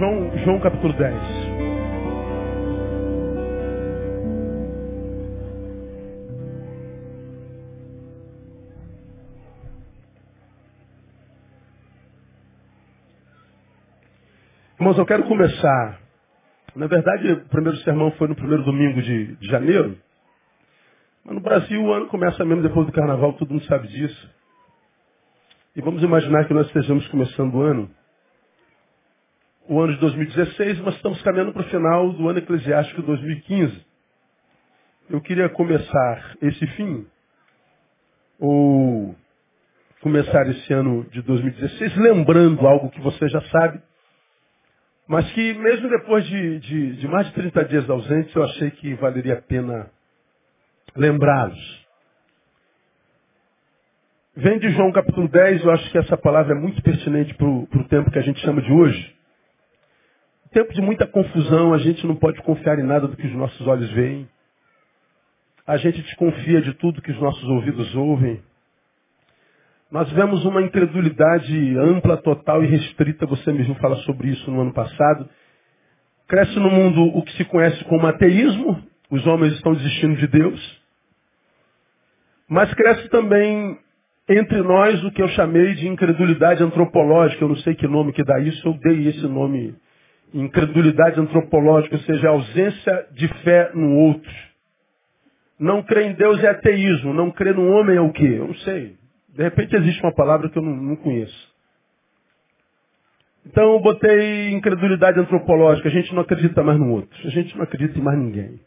João, João capítulo 10. Irmãos, eu quero começar. Na verdade, o primeiro sermão foi no primeiro domingo de, de janeiro. Mas no Brasil o ano começa mesmo depois do carnaval, todo mundo sabe disso. E vamos imaginar que nós estejamos começando o ano, o ano de 2016, mas estamos caminhando para o final do ano eclesiástico 2015. Eu queria começar esse fim, ou começar esse ano de 2016, lembrando algo que você já sabe, mas que mesmo depois de, de, de mais de 30 dias ausentes, eu achei que valeria a pena lembrá-los. Vem de João capítulo 10, eu acho que essa palavra é muito pertinente para o tempo que a gente chama de hoje. Tempo de muita confusão, a gente não pode confiar em nada do que os nossos olhos veem. A gente desconfia de tudo que os nossos ouvidos ouvem. Nós vemos uma incredulidade ampla, total e restrita, você mesmo fala sobre isso no ano passado. Cresce no mundo o que se conhece como ateísmo, os homens estão desistindo de Deus. Mas cresce também entre nós o que eu chamei de incredulidade antropológica, eu não sei que nome que dá isso, eu dei esse nome, incredulidade antropológica, ou seja, ausência de fé no outro. Não crer em Deus é ateísmo, não crer no homem é o quê? Eu não sei. De repente existe uma palavra que eu não, não conheço. Então eu botei incredulidade antropológica, a gente não acredita mais no outro, a gente não acredita em mais ninguém.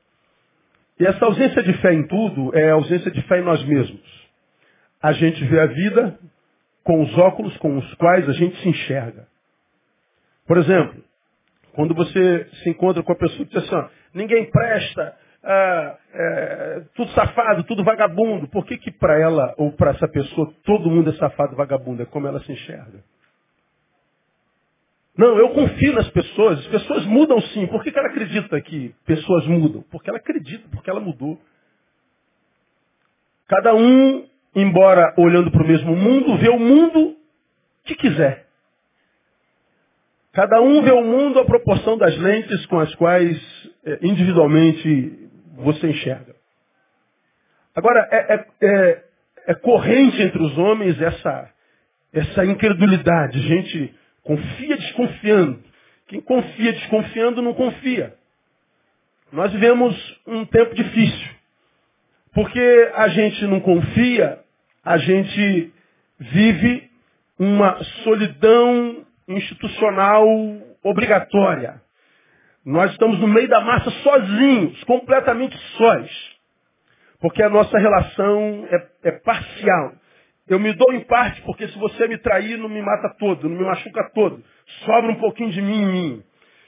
E essa ausência de fé em tudo é a ausência de fé em nós mesmos a gente vê a vida com os óculos com os quais a gente se enxerga. Por exemplo, quando você se encontra com a pessoa que diz assim, ninguém presta, ah, é, tudo safado, tudo vagabundo. Por que que para ela ou para essa pessoa todo mundo é safado, vagabundo? É como ela se enxerga. Não, eu confio nas pessoas. As pessoas mudam sim. Por que, que ela acredita que pessoas mudam? Porque ela acredita, porque ela mudou. Cada um embora olhando para o mesmo mundo, vê o mundo que quiser. Cada um vê o mundo à proporção das lentes com as quais é, individualmente você enxerga. Agora, é, é, é, é corrente entre os homens essa, essa incredulidade. Gente confia desconfiando. Quem confia desconfiando não confia. Nós vivemos um tempo difícil. Porque a gente não confia a gente vive uma solidão institucional obrigatória. Nós estamos no meio da massa sozinhos, completamente sós. Porque a nossa relação é, é, parcial. Eu me dou em parte porque se você me trair, não me mata todo, não me machuca todo. Sobra um pouquinho de mim em mim.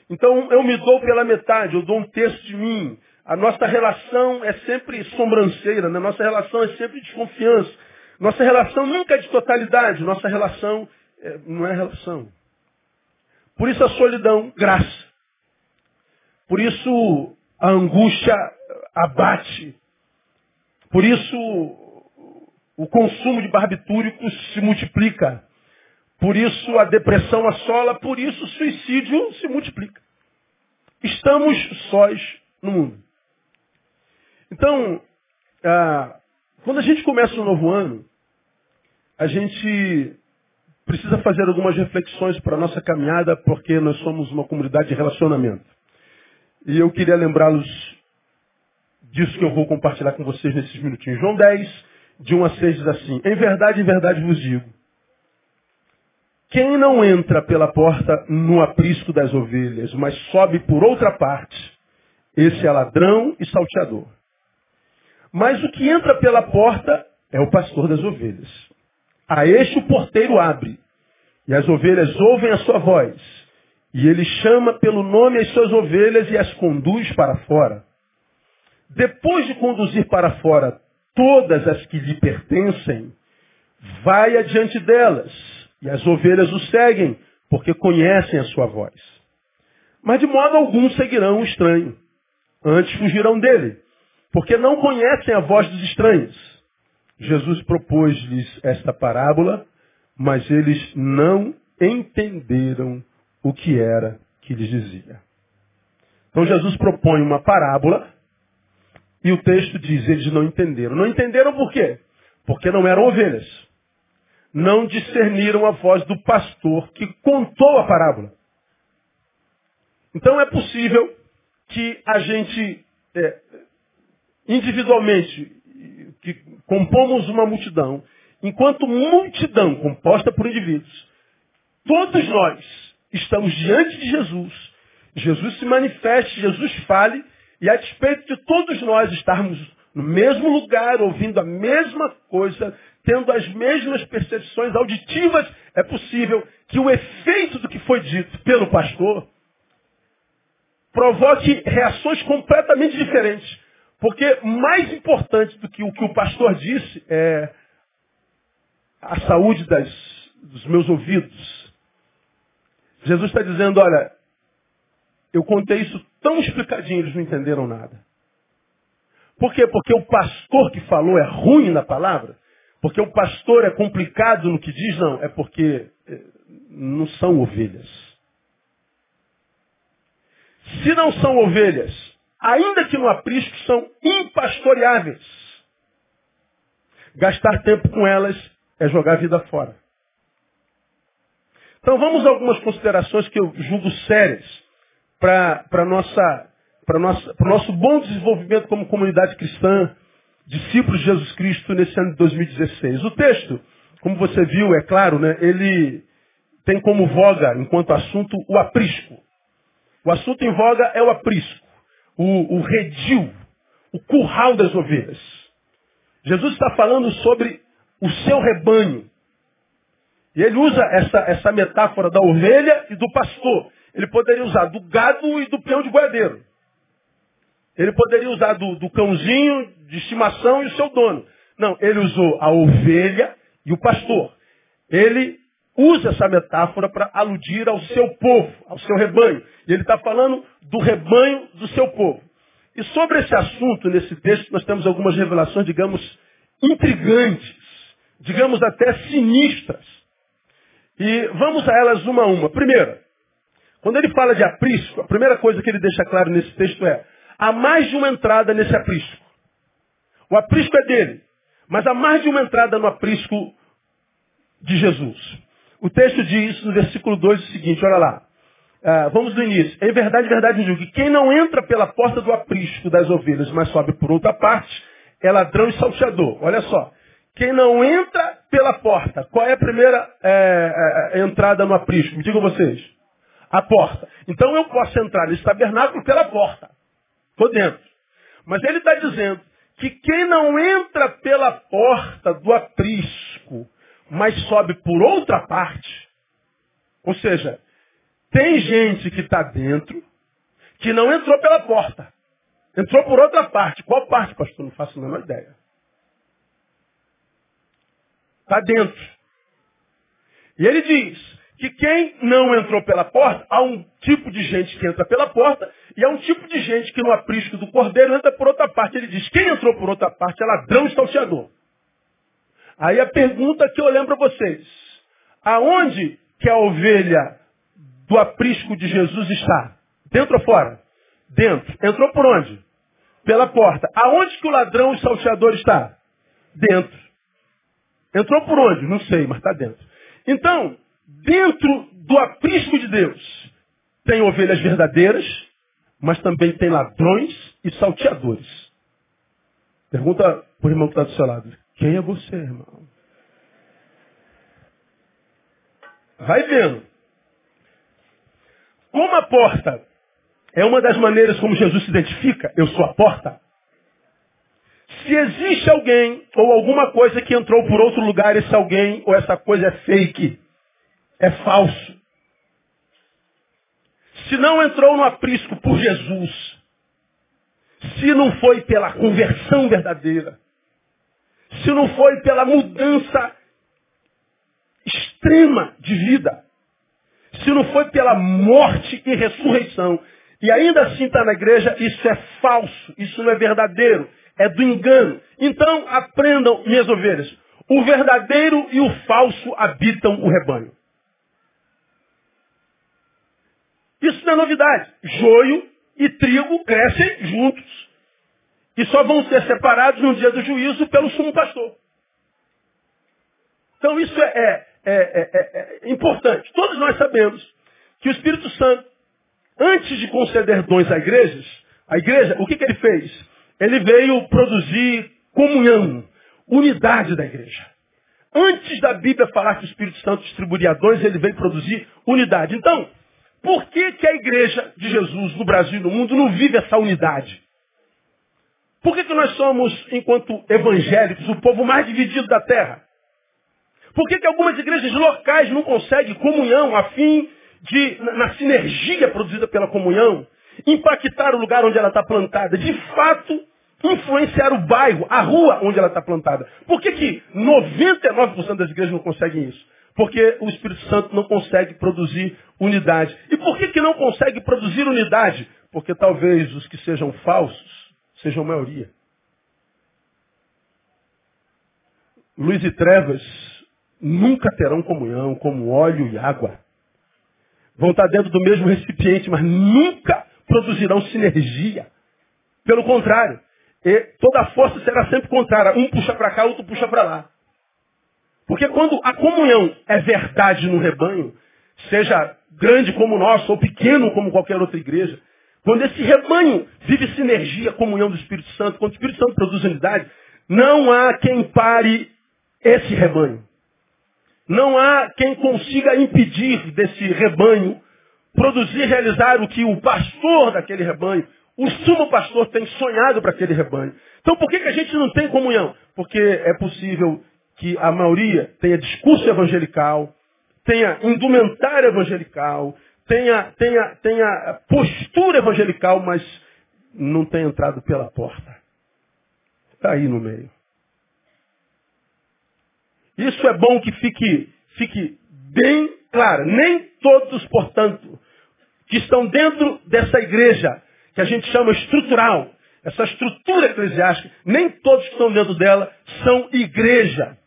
Então eu me dou pela metade, eu dou um terço de mim. A nossa relação é sempre sobranceira, né? nossa relação é sempre desconfiança. Nossa relação nunca é de totalidade, nossa relação é, não é relação. Por isso a solidão, graça. Por isso a angústia abate. Por isso o consumo de barbitúricos se multiplica. Por isso a depressão assola, por isso o suicídio se multiplica. Estamos sós no mundo. Então, ah, quando a gente começa um novo ano, a gente precisa fazer algumas reflexões para a nossa caminhada, porque nós somos uma comunidade de relacionamento. E eu queria lembrá-los disso que eu vou compartilhar com vocês nesses minutinhos. João 10, de 1 a 6 diz assim, Em verdade, em verdade vos digo, quem não entra pela porta no aprisco das ovelhas, mas sobe por outra parte, esse é ladrão e salteador. Mas o que entra pela porta é o pastor das ovelhas. A este o porteiro abre, e as ovelhas ouvem a sua voz. E ele chama pelo nome as suas ovelhas e as conduz para fora. Depois de conduzir para fora todas as que lhe pertencem, vai adiante delas, e as ovelhas o seguem, porque conhecem a sua voz. Mas de modo algum seguirão o estranho, antes fugirão dele, porque não conhecem a voz dos estranhos. Jesus propôs-lhes esta parábola, mas eles não entenderam o que era que lhes dizia. Então Jesus propõe uma parábola e o texto diz, eles não entenderam. Não entenderam por quê? Porque não eram ovelhas. Não discerniram a voz do pastor que contou a parábola. Então é possível que a gente, é, individualmente, que compomos uma multidão, enquanto multidão composta por indivíduos, todos nós estamos diante de Jesus, Jesus se manifeste, Jesus fale, e a despeito de todos nós estarmos no mesmo lugar, ouvindo a mesma coisa, tendo as mesmas percepções auditivas, é possível que o efeito do que foi dito pelo pastor provoque reações completamente diferentes. Porque mais importante do que o que o pastor disse é a saúde das, dos meus ouvidos. Jesus está dizendo, olha, eu contei isso tão explicadinho, eles não entenderam nada. Por quê? Porque o pastor que falou é ruim na palavra? Porque o pastor é complicado no que diz? Não, é porque eh, não são ovelhas. Se não são ovelhas, ainda que no aprisco, são impastoreáveis. Gastar tempo com elas é jogar a vida fora. Então vamos a algumas considerações que eu julgo sérias para nossa para o nosso bom desenvolvimento como comunidade cristã, discípulos de Jesus Cristo nesse ano de 2016. O texto, como você viu, é claro, né, ele tem como voga, enquanto assunto, o aprisco. O assunto em voga é o aprisco, o, o redil, o curral das ovelhas. Jesus está falando sobre o seu rebanho. E ele usa essa, essa metáfora da ovelha e do pastor. Ele poderia usar do gado e do peão de boiadeiro. Ele poderia usar do, do cãozinho de estimação e o seu dono. Não, ele usou a ovelha e o pastor. Ele usa essa metáfora para aludir ao seu povo, ao seu rebanho. E ele está falando do rebanho do seu povo. E sobre esse assunto, nesse texto, nós temos algumas revelações, digamos, intrigantes, digamos até sinistras. E vamos a elas uma a uma. Primeiro, quando ele fala de aprisco, a primeira coisa que ele deixa claro nesse texto é, há mais de uma entrada nesse aprisco. O aprisco é dele, mas há mais de uma entrada no aprisco de Jesus. O texto diz no versículo 2 o seguinte, olha lá. Uh, vamos do início. Em verdade, verdade, eu digo que quem não entra pela porta do aprisco das ovelhas, mas sobe por outra parte, é ladrão e salteador. Olha só. Quem não entra pela porta, qual é a primeira é, é, entrada no aprisco? Me digam vocês a porta. Então eu posso entrar nesse tabernáculo pela porta. Estou dentro. Mas ele está dizendo que quem não entra pela porta do aprisco, mas sobe por outra parte, ou seja, tem gente que está dentro que não entrou pela porta. Entrou por outra parte. Qual parte, pastor? Não faço a menor ideia. Está dentro. E ele diz, que quem não entrou pela porta, há um tipo de gente que entra pela porta e há um tipo de gente que no aprisco do cordeiro entra por outra parte. Ele diz, quem entrou por outra parte é ladrão e salteador. Aí a pergunta que eu lembro a vocês, aonde que a ovelha do aprisco de Jesus está? Dentro ou fora? Dentro. Entrou por onde? Pela porta. Aonde que o ladrão e salteador está? Dentro. Entrou por onde? Não sei, mas está dentro. Então, Dentro do aprisco de Deus tem ovelhas verdadeiras, mas também tem ladrões e salteadores. Pergunta para o irmão que está do seu lado. Quem é você, irmão? Vai vendo. Como a porta é uma das maneiras como Jesus se identifica, eu sou a porta. Se existe alguém ou alguma coisa que entrou por outro lugar, esse alguém ou essa coisa é fake é falso. Se não entrou no aprisco por Jesus, se não foi pela conversão verdadeira, se não foi pela mudança extrema de vida, se não foi pela morte e ressurreição, e ainda assim está na igreja, isso é falso, isso não é verdadeiro, é do engano. Então aprendam, minhas ovelhas, o verdadeiro e o falso habitam o rebanho. Isso não é novidade. Joio e trigo crescem juntos. E só vão ser separados no dia do juízo pelo sumo pastor. Então isso é, é, é, é, importante. Todos nós sabemos que o Espírito Santo, antes de conceder dons à igreja, a igreja, o que, que ele fez? Ele veio produzir comunhão, unidade da igreja. Antes da Bíblia falar que o Espírito Santo distribuiria dons, ele veio produzir unidade. Então, por que, que a igreja de Jesus no Brasil e no mundo não vive essa unidade? Por que, que nós somos, enquanto evangélicos, o povo mais dividido da terra? Por que, que algumas igrejas locais não conseguem comunhão a fim de, na, na sinergia produzida pela comunhão, impactar o lugar onde ela está plantada? De fato, influenciar o bairro, a rua onde ela está plantada. Por que, que 99% das igrejas não conseguem isso? Porque o Espírito Santo não consegue produzir unidade. E por que, que não consegue produzir unidade? Porque talvez os que sejam falsos sejam maioria. Luz e trevas nunca terão comunhão como óleo e água. Vão estar dentro do mesmo recipiente, mas nunca produzirão sinergia. Pelo contrário, toda força será sempre contrária. Um puxa para cá, outro puxa para lá. Porque quando a comunhão é verdade no rebanho, seja grande como o nosso ou pequeno como qualquer outra igreja, quando esse rebanho vive sinergia, comunhão do Espírito Santo, quando o Espírito Santo produz unidade, não há quem pare esse rebanho. Não há quem consiga impedir desse rebanho produzir, realizar o que o pastor daquele rebanho, o sumo pastor tem sonhado para aquele rebanho. Então por que, que a gente não tem comunhão? Porque é possível que a maioria tenha discurso evangelical, tenha indumentária evangelical, tenha, tenha, tenha postura evangelical, mas não tenha entrado pela porta. Está aí no meio. Isso é bom que fique, fique bem claro. Nem todos, portanto, que estão dentro dessa igreja, que a gente chama estrutural, essa estrutura eclesiástica, nem todos que estão dentro dela são igreja.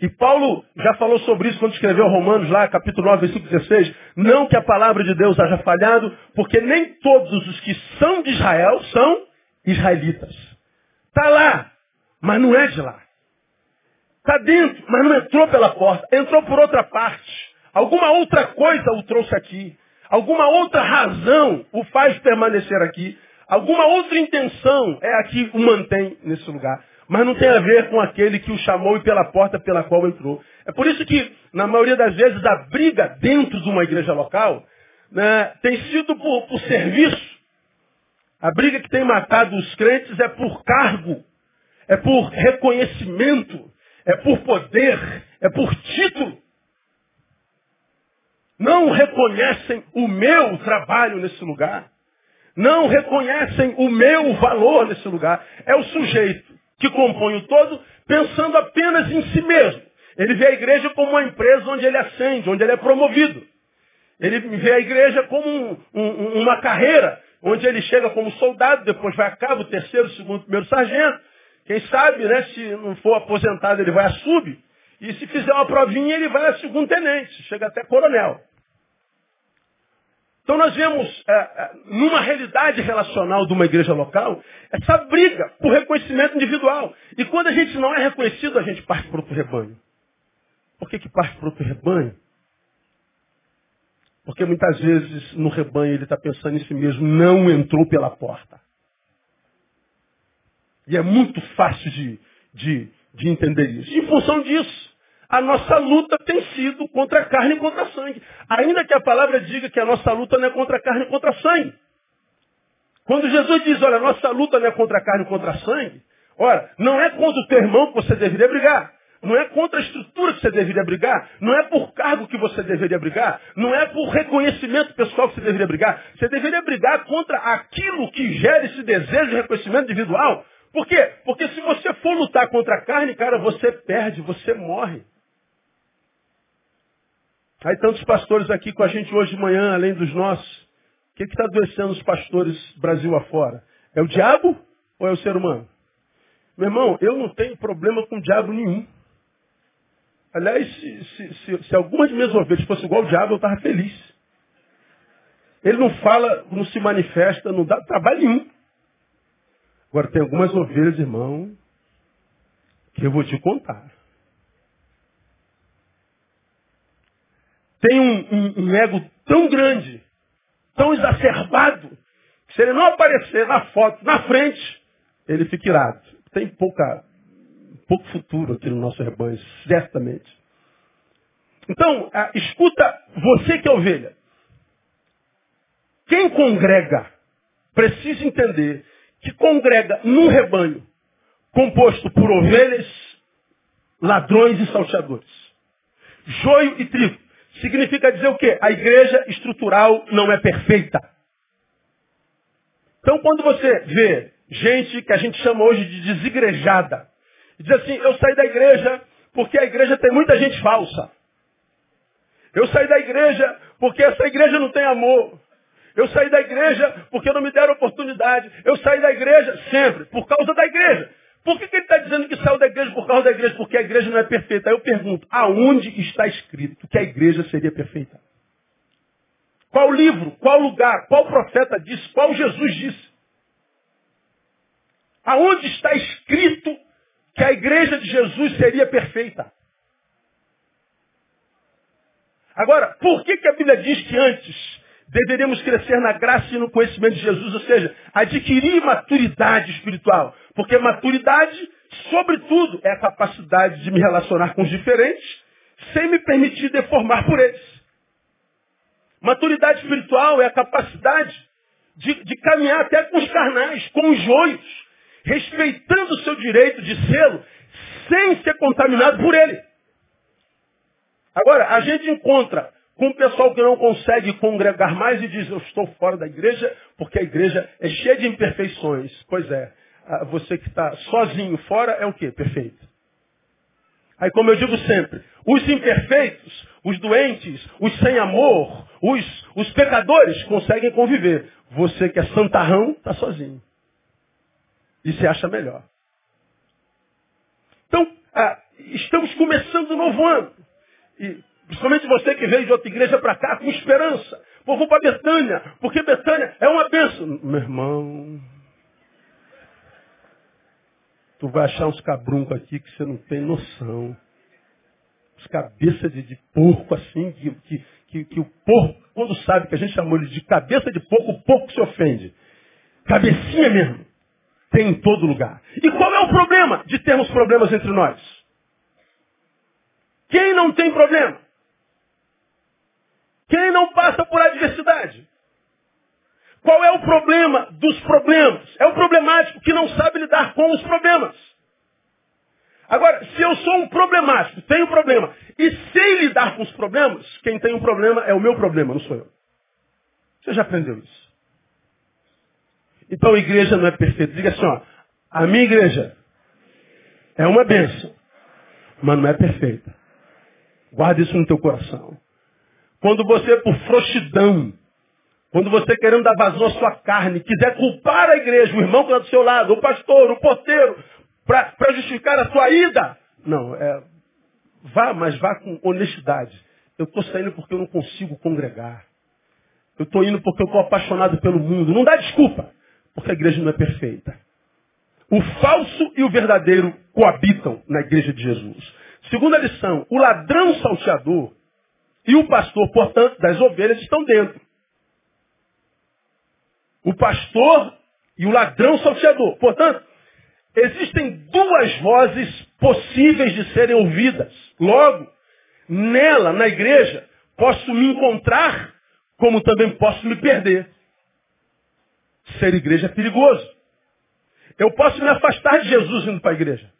E Paulo já falou sobre isso quando escreveu Romanos lá, capítulo 9, versículo 16. Não que a palavra de Deus haja falhado, porque nem todos os que são de Israel são israelitas. Está lá, mas não é de lá. Está dentro, mas não entrou pela porta. Entrou por outra parte. Alguma outra coisa o trouxe aqui. Alguma outra razão o faz permanecer aqui. Alguma outra intenção é a que o mantém nesse lugar. Mas não tem a ver com aquele que o chamou e pela porta pela qual entrou. É por isso que, na maioria das vezes, a briga dentro de uma igreja local né, tem sido por, por serviço. A briga que tem matado os crentes é por cargo, é por reconhecimento, é por poder, é por título. Não reconhecem o meu trabalho nesse lugar. Não reconhecem o meu valor nesse lugar. É o sujeito que compõe o todo pensando apenas em si mesmo. Ele vê a igreja como uma empresa onde ele ascende, onde ele é promovido. Ele vê a igreja como um, um, uma carreira, onde ele chega como soldado, depois vai a cabo, terceiro, segundo, primeiro sargento, quem sabe, né, se não for aposentado, ele vai a sub. E se fizer uma provinha, ele vai a segundo tenente, chega até coronel. Então nós vemos, é, é, numa realidade relacional de uma igreja local, essa briga por reconhecimento individual. E quando a gente não é reconhecido, a gente parte para outro rebanho. Por que, que parte para outro rebanho? Porque muitas vezes no rebanho ele está pensando em si mesmo, não entrou pela porta. E é muito fácil de, de, de entender isso. Em função disso, a nossa luta tem sido contra a carne e contra a sangue. Ainda que a palavra diga que a nossa luta não é contra a carne e contra a sangue. Quando Jesus diz, olha, a nossa luta não é contra a carne e contra a sangue, olha, não é contra o teu irmão que você deveria brigar. Não é contra a estrutura que você deveria brigar. Não é por cargo que você deveria brigar. Não é por reconhecimento pessoal que você deveria brigar. Você deveria brigar contra aquilo que gera esse desejo de reconhecimento individual. Por quê? Porque se você for lutar contra a carne, cara, você perde, você morre. Aí tantos pastores aqui com a gente hoje de manhã, além dos nossos. O que está adoecendo os pastores Brasil afora? É o diabo ou é o ser humano? Meu irmão, eu não tenho problema com o diabo nenhum. Aliás, se, se, se, se alguma de minhas ovelhas fosse igual ao diabo, eu estava feliz. Ele não fala, não se manifesta, não dá trabalho nenhum. Agora tem algumas ovelhas, irmão, que eu vou te contar. Tem um, um, um ego tão grande, tão exacerbado, que se ele não aparecer na foto, na frente, ele fica irado. Tem pouca, pouco futuro aqui no nosso rebanho, certamente. Então, escuta você que é ovelha. Quem congrega precisa entender que congrega num rebanho composto por ovelhas, ladrões e salteadores. Joio e trigo. Significa dizer o quê? A igreja estrutural não é perfeita. Então quando você vê gente que a gente chama hoje de desigrejada, diz assim, eu saí da igreja porque a igreja tem muita gente falsa. Eu saí da igreja porque essa igreja não tem amor. Eu saí da igreja porque não me deram oportunidade. Eu saí da igreja sempre, por causa da igreja. Por que, que ele está dizendo que saiu da igreja por causa da igreja? Porque a igreja não é perfeita. Aí eu pergunto, aonde está escrito que a igreja seria perfeita? Qual livro, qual lugar, qual profeta disse, qual Jesus disse? Aonde está escrito que a igreja de Jesus seria perfeita? Agora, por que, que a Bíblia diz que antes deveríamos crescer na graça e no conhecimento de Jesus, ou seja, adquirir maturidade espiritual? Porque maturidade, sobretudo, é a capacidade de me relacionar com os diferentes sem me permitir deformar por eles. Maturidade espiritual é a capacidade de, de caminhar até com os carnais, com os joios, respeitando o seu direito de sê-lo, sem ser contaminado por ele. Agora, a gente encontra com um pessoal que não consegue congregar mais e diz, eu estou fora da igreja porque a igreja é cheia de imperfeições. Pois é, você que está sozinho fora é o quê? Perfeito. Aí como eu digo sempre, os imperfeitos, os doentes, os sem amor, os, os pecadores conseguem conviver. Você que é santarrão, está sozinho. E se acha melhor. Então, ah, estamos começando o novo ano. E principalmente você que veio de outra igreja para cá com esperança. Pô, vou para Betânia, porque Betânia é uma bênção. Meu irmão, tu vai achar uns cabruncos aqui que você não tem noção. Os cabeças de, de porco assim, que, que, que, que, o porco, quando sabe que a gente chamou ele de cabeça de porco, o porco se ofende. Cabecinha mesmo. Tem em todo lugar. E qual é o problema de termos problemas entre nós? Quem não tem problema? Quem não passa por adversidade? Qual é o problema dos problemas? É o problemático que não sabe lidar com os problemas. Agora, se eu sou um problemático, tenho problema, e sei lidar com os problemas, quem tem um problema é o meu problema, não sou eu. Você já aprendeu isso? Então a igreja não é perfeita. Diga assim, ó, a minha igreja é uma bênção, mas não é perfeita. Guarda isso no teu coração. Quando você, por frouxidão, quando você querendo dar vazão à sua carne, quiser culpar a igreja, o irmão que está do seu lado, o pastor, o porteiro, para justificar a sua ida, não, é, vá, mas vá com honestidade. Eu estou saindo porque eu não consigo congregar. Eu estou indo porque eu estou apaixonado pelo mundo. Não dá desculpa, porque a igreja não é perfeita. O falso e o verdadeiro coabitam na igreja de Jesus. Segunda lição, o ladrão salteador e o pastor, portanto, das ovelhas estão dentro. O pastor e o ladrão salteador. Portanto, existem duas vozes possíveis de serem ouvidas. Logo, nela, na igreja, posso me encontrar, como também posso me perder. Ser igreja é perigoso. Eu posso me afastar de Jesus indo para a igreja.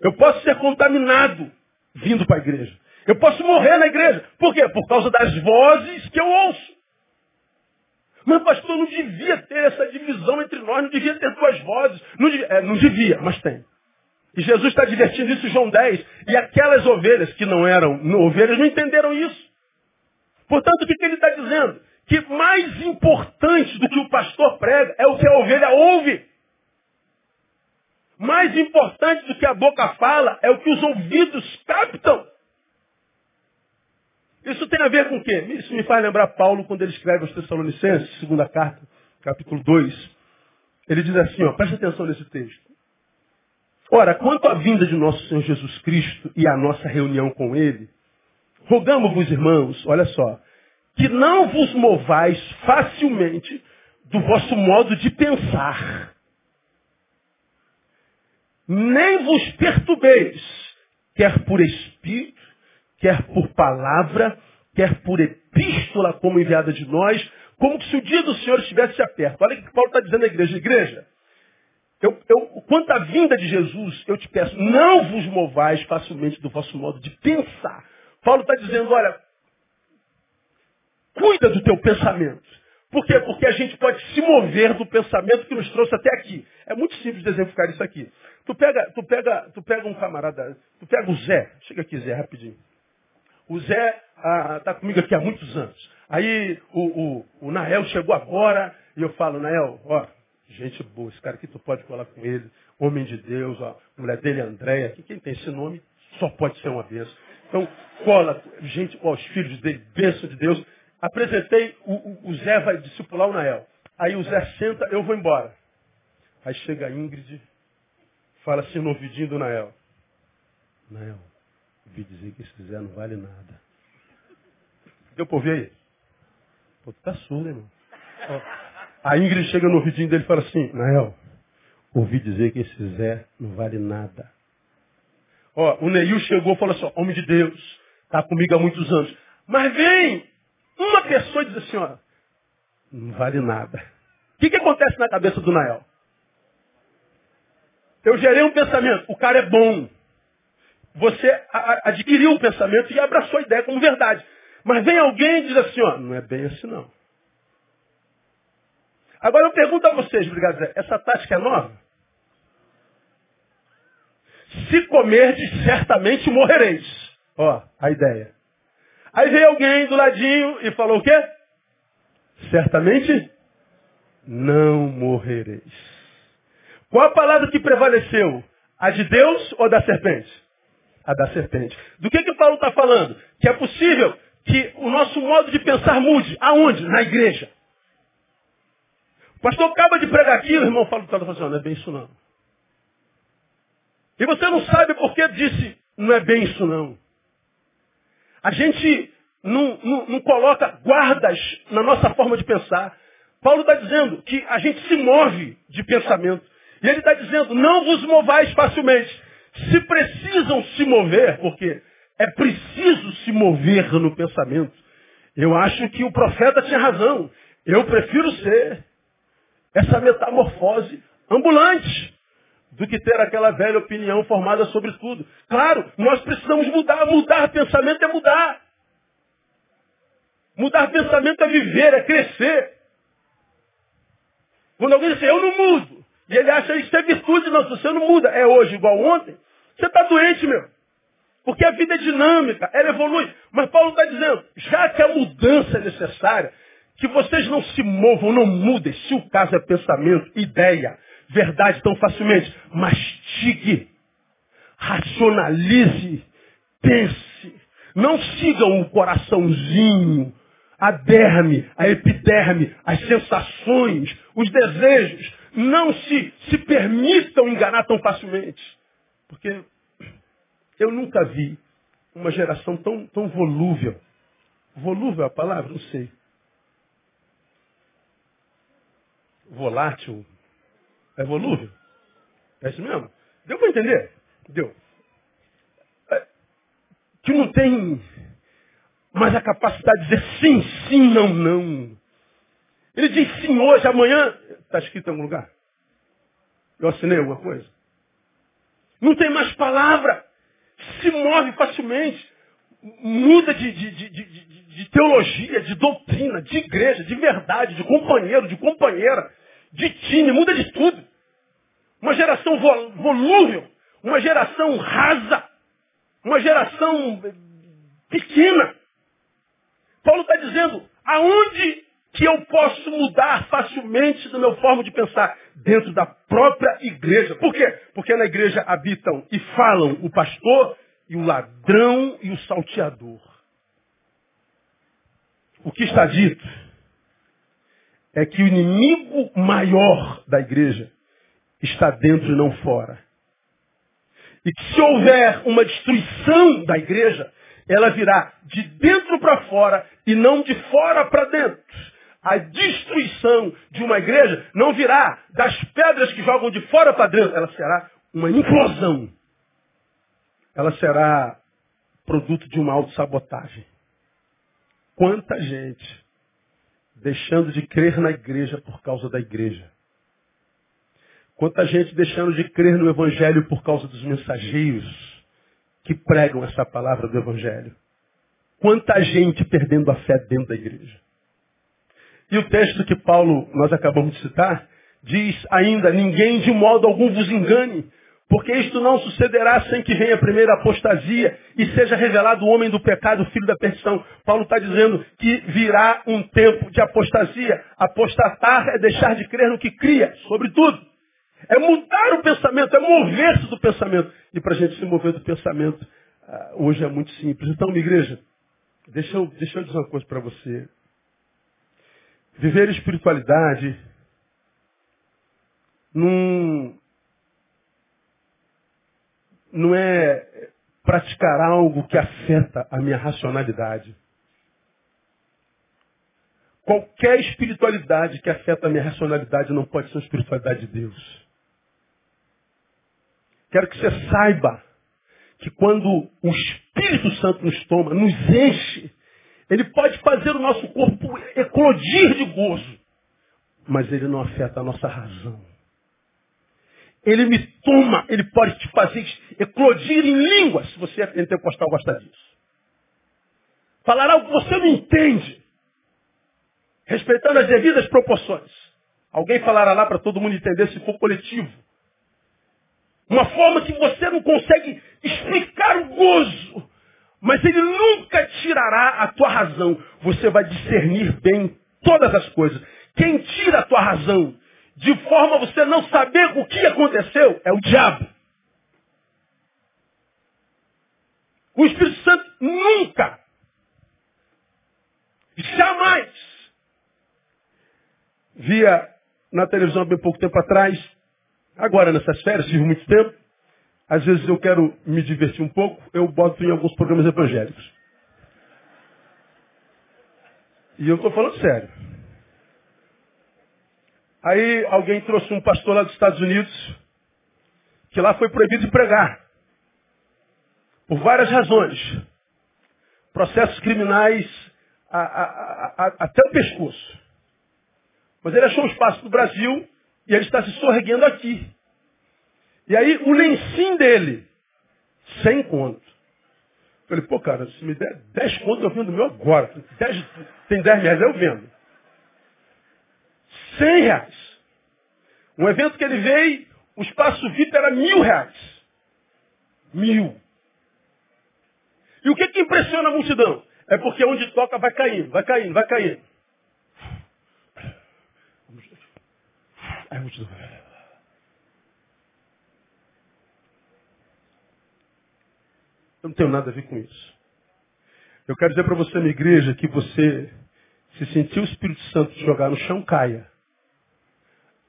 Eu posso ser contaminado vindo para a igreja. Eu posso morrer na igreja. Por quê? Por causa das vozes que eu ouço. Mas, pastor, não devia ter essa divisão entre nós, não devia ter duas vozes. Não devia, é, não devia mas tem. E Jesus está divertindo isso em João 10. E aquelas ovelhas que não eram ovelhas não entenderam isso. Portanto, o que, que ele está dizendo? Que mais importante do que o pastor prega é o que a ovelha ouve. Mais importante do que a boca fala é o que os ouvidos captam. Isso tem a ver com o quê? Isso me faz lembrar Paulo quando ele escreve aos Tessalonicenses, segunda carta, capítulo 2. Ele diz assim, ó, preste atenção nesse texto. Ora, quanto à vinda de nosso Senhor Jesus Cristo e à nossa reunião com Ele, rogamos-vos, irmãos, olha só, que não vos movais facilmente do vosso modo de pensar, nem vos perturbeis, quer por espírito, quer por palavra, quer por epístola como enviada de nós, como se o dia do Senhor estivesse perto. Olha o que Paulo está dizendo à igreja. Igreja, eu, eu, quanto à vinda de Jesus, eu te peço, não vos movais facilmente do vosso modo de pensar. Paulo está dizendo, olha, cuida do teu pensamento. Por quê? Porque a gente pode se mover do pensamento que nos trouxe até aqui. É muito simples de exemplificar isso aqui. Tu pega, tu pega, tu pega um camarada, tu pega o Zé, chega aqui Zé, rapidinho. O Zé está ah, comigo aqui há muitos anos. Aí o, o, o Nael chegou agora e eu falo, Nael, ó, gente boa, esse cara aqui tu pode colar com ele, homem de Deus, ó, mulher dele, Andréia, que quem tem esse nome só pode ser uma bênção. Então, cola, gente, ó, os filhos dele, bênção de Deus. Apresentei, o, o, o Zé vai discipular o Nael. Aí o Zé senta, eu vou embora. Aí chega a Ingrid, fala assim no ouvidinho do Nael. Nael, ouvi dizer que esse Zé não vale nada. Deu pra ouvir aí? Pô, tu tá surdo, irmão. A Ingrid chega no ouvidinho dele e fala assim, Nael, ouvi dizer que esse Zé não vale nada. Ó, o Neil chegou e falou assim, homem de Deus, tá comigo há muitos anos. Mas vem uma pessoa e diz assim, ó, não vale nada. O que, que acontece na cabeça do Nael? Eu gerei um pensamento, o cara é bom. Você adquiriu um pensamento e abraçou a ideia como verdade. Mas vem alguém e diz assim, ó, não é bem assim não. Agora eu pergunto a vocês, obrigado Zé, essa tática é nova? Se comerdes, certamente morrereis. Ó, a ideia. Aí veio alguém do ladinho e falou o quê? Certamente não morrereis. Qual a palavra que prevaleceu? A de Deus ou da serpente? A da serpente. Do que que Paulo está falando? Que é possível que o nosso modo de pensar mude. Aonde? Na igreja. O pastor acaba de pregar aquilo, o irmão fala do assim, não é bem isso não. E você não sabe por que disse, não é bem isso não. A gente não, não, não coloca guardas na nossa forma de pensar. Paulo está dizendo que a gente se move de pensamento. E ele está dizendo, não vos movais facilmente. Se precisam se mover, porque é preciso se mover no pensamento. Eu acho que o profeta tinha razão. Eu prefiro ser essa metamorfose ambulante do que ter aquela velha opinião formada sobre tudo. Claro, nós precisamos mudar. Mudar pensamento é mudar. Mudar pensamento é viver, é crescer. Quando alguém diz assim, eu não mudo, e ele acha isso é virtude, não, se você não muda, é hoje igual ontem, você está doente, meu. Porque a vida é dinâmica, ela evolui. Mas Paulo está dizendo, já que a mudança é necessária, que vocês não se movam, não mudem, se o caso é pensamento, ideia, verdade tão facilmente. Mastigue, racionalize, pense. Não sigam o coraçãozinho, a derme, a epiderme, as sensações, os desejos. Não se, se permitam enganar tão facilmente. Porque eu nunca vi uma geração tão, tão volúvel. Volúvel é a palavra? Não sei. Volátil. É volúvel? É isso mesmo? Deu para entender? Deu. É, que não tem mais a capacidade de dizer sim, sim, não, não. Ele diz sim hoje, amanhã. Está escrito em algum lugar? Eu assinei alguma coisa? Não tem mais palavra se move facilmente, muda de, de, de, de, teologia, de doutrina, de igreja, de verdade, de companheiro, de companheira, de time, muda de tudo. Uma geração volúvel, uma geração rasa, uma geração pequena. Paulo está dizendo, aonde que eu posso mudar facilmente do meu forma de pensar? Dentro da própria igreja. Por quê? Porque na igreja habitam e falam o pastor e o ladrão e o salteador. o que está dito é que o inimigo maior da igreja está dentro e não fora. E que se houver uma destruição da igreja, ela virá de dentro para fora e não de fora para dentro. A destruição de uma igreja não virá das pedras que jogam de fora para dentro, ela será uma implosão. Ela será produto de uma autossabotagem. Quanta gente deixando de crer na igreja por causa da igreja. Quanta gente deixando de crer no Evangelho por causa dos mensageiros que pregam essa palavra do Evangelho. Quanta gente perdendo a fé dentro da igreja. E o texto que Paulo, nós acabamos de citar, diz ainda, ninguém de modo algum vos engane, porque isto não sucederá sem que venha a primeira apostasia e seja revelado o homem do pecado, o filho da perdição. Paulo está dizendo que virá um tempo de apostasia. Apostatar é deixar de crer no que cria, sobretudo. É mudar o pensamento, é mover-se do pensamento. E para a gente se mover do pensamento, ah, hoje é muito simples. Então, minha igreja, deixa eu, deixa eu dizer uma coisa para você. Viver espiritualidade num não é praticar algo que afeta a minha racionalidade. Qualquer espiritualidade que afeta a minha racionalidade não pode ser uma espiritualidade de Deus. Quero que você saiba que quando o Espírito Santo nos toma, nos enche, ele pode fazer o nosso corpo eclodir de gozo, mas ele não afeta a nossa razão. Ele me toma, ele pode te fazer eclodir em línguas, se você é pentecostal gosta disso. Falar algo que você não entende, respeitando as devidas proporções. Alguém falará lá para todo mundo entender se for coletivo. Uma forma que você não consegue explicar o gozo, mas ele nunca tirará a tua razão. Você vai discernir bem todas as coisas. Quem tira a tua razão de forma você não saber o que aconteceu, é o diabo. O Espírito Santo nunca, jamais, via na televisão há bem pouco tempo atrás, agora nessas férias, tive muito tempo, às vezes eu quero me divertir um pouco, eu boto em alguns programas evangélicos. E eu estou falando sério. Aí alguém trouxe um pastor lá dos Estados Unidos, que lá foi proibido de pregar. Por várias razões. Processos criminais a, a, a, até o pescoço. Mas ele achou um espaço no Brasil e ele está se sorreguendo aqui. E aí o lencinho dele, sem conto. Falei, pô, cara, se me der 10 contos, eu vendo o meu agora. Dez, tem 10 reais, eu vendo. 100 reais. Um evento que ele veio, o espaço VIP era mil reais. Mil. E o que, que impressiona a multidão? É porque onde toca vai caindo, vai caindo, vai caindo. Aí a multidão. Eu não tenho nada a ver com isso. Eu quero dizer para você, minha igreja, que você, se sentir o Espírito Santo te jogar no chão, caia.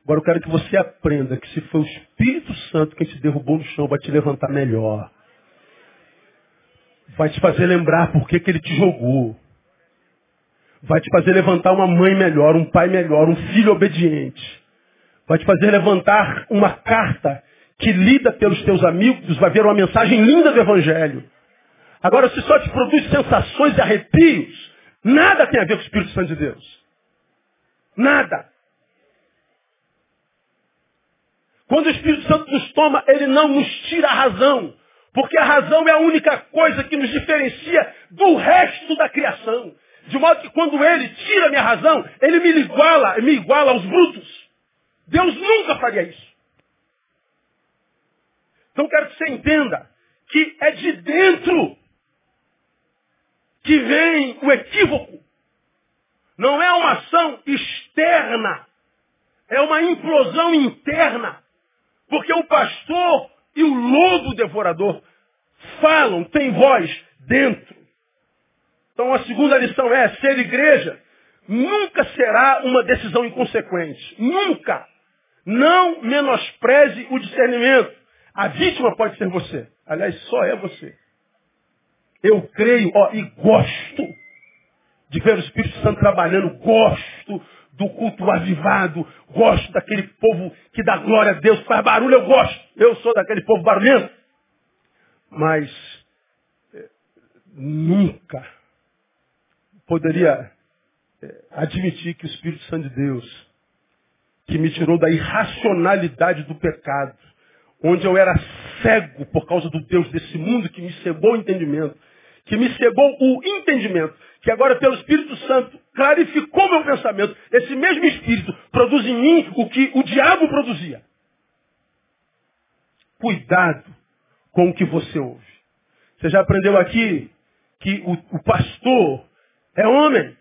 Agora eu quero que você aprenda que se foi o Espírito Santo quem te derrubou no chão, vai te levantar melhor. Vai te fazer lembrar por que, que ele te jogou. Vai te fazer levantar uma mãe melhor, um pai melhor, um filho obediente. Vai te fazer levantar uma carta que lida pelos teus amigos, vai ver uma mensagem linda do Evangelho. Agora, se só te produz sensações e arrepios, nada tem a ver com o Espírito Santo de Deus. Nada. Quando o Espírito Santo nos toma, ele não nos tira a razão. Porque a razão é a única coisa que nos diferencia do resto da criação. De modo que quando ele tira a minha razão, ele me iguala, me iguala aos brutos. Deus nunca faria isso. Então quero que você entenda que é de dentro que vem o equívoco. Não é uma ação externa. É uma implosão interna. Porque o pastor e o lobo devorador falam, têm voz dentro. Então a segunda lição é, ser igreja nunca será uma decisão inconsequente. Nunca. Não menospreze o discernimento. A vítima pode ser você. Aliás, só é você. Eu creio, ó, e gosto de ver o Espírito Santo trabalhando, gosto do culto avivado, gosto daquele povo que dá glória a Deus, faz barulho, eu gosto. Eu sou daquele povo barulhento. Mas eh, nunca poderia eh, admitir que o Espírito Santo de Deus, que me tirou da irracionalidade do pecado, onde eu era cego por causa do Deus desse mundo que me cegou o entendimento, que me cegou o entendimento, que agora pelo Espírito Santo clarificou meu pensamento. Esse mesmo Espírito produz em mim o que o diabo produzia. Cuidado com o que você ouve. Você já aprendeu aqui que o, o pastor é homem.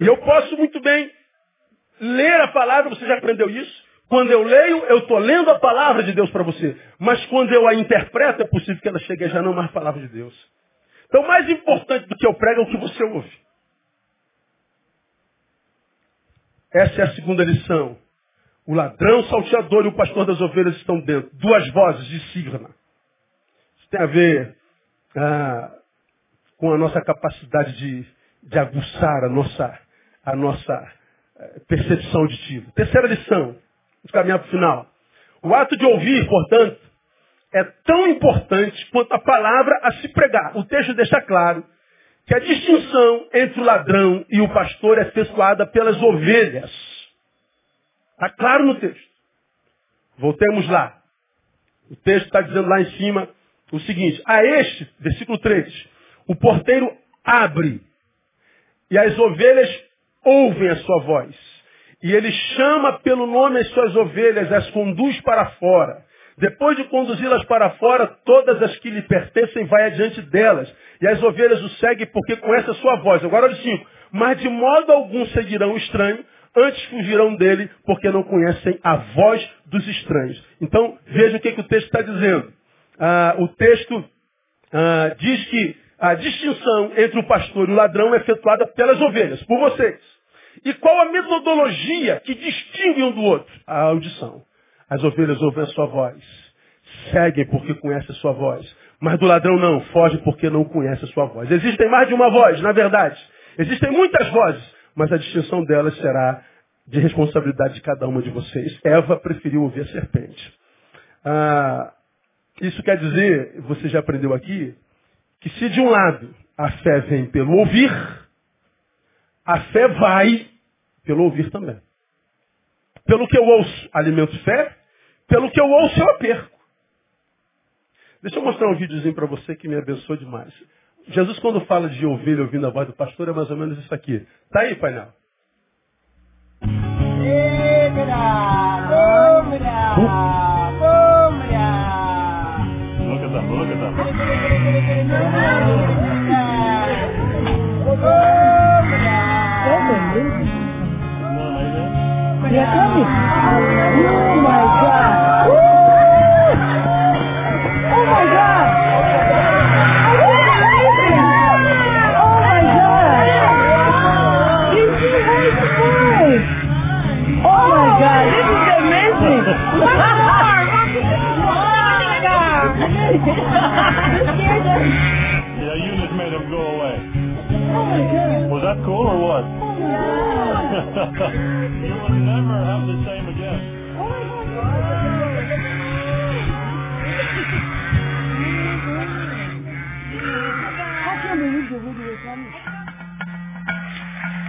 E eu posso muito bem ler a palavra, você já aprendeu isso? Quando eu leio, eu estou lendo a palavra de Deus para você. Mas quando eu a interpreto, é possível que ela chegue a já não mais palavra de Deus. Então, mais importante do que eu prego é o que você ouve. Essa é a segunda lição. O ladrão, o salteador e o pastor das ovelhas estão dentro. Duas vozes de Sirna. Isso tem a ver ah, com a nossa capacidade de, de aguçar a nossa, a nossa eh, percepção auditiva. Terceira lição. Caminhar para o final. O ato de ouvir, portanto, é tão importante quanto a palavra a se pregar. O texto deixa claro que a distinção entre o ladrão e o pastor é efetuada pelas ovelhas. Está claro no texto. Voltemos lá. O texto está dizendo lá em cima o seguinte: a este, versículo 3, o porteiro abre e as ovelhas ouvem a sua voz. E ele chama pelo nome as suas ovelhas, as conduz para fora. Depois de conduzi-las para fora, todas as que lhe pertencem vai adiante delas. E as ovelhas o seguem porque conhecem a sua voz. Agora olha cinco. Mas de modo algum seguirão o estranho, antes fugirão dele, porque não conhecem a voz dos estranhos. Então, veja o que, que o texto está dizendo. Ah, o texto ah, diz que a distinção entre o pastor e o ladrão é efetuada pelas ovelhas, por vocês. E qual a metodologia que distingue um do outro? A audição. As ovelhas ouvem a sua voz. Seguem porque conhecem a sua voz. Mas do ladrão não, foge porque não conhece a sua voz. Existem mais de uma voz, na verdade. Existem muitas vozes, mas a distinção delas será de responsabilidade de cada uma de vocês. Eva preferiu ouvir a serpente. Ah, isso quer dizer, você já aprendeu aqui, que se de um lado a fé vem pelo ouvir, a fé vai pelo ouvir também. Pelo que eu ouço, alimento fé. Pelo que eu ouço, eu perco. Deixa eu mostrar um videozinho para você que me abençoou demais. Jesus, quando fala de ovelha ouvindo a voz do pastor, é mais ou menos isso aqui. Tá aí, painel?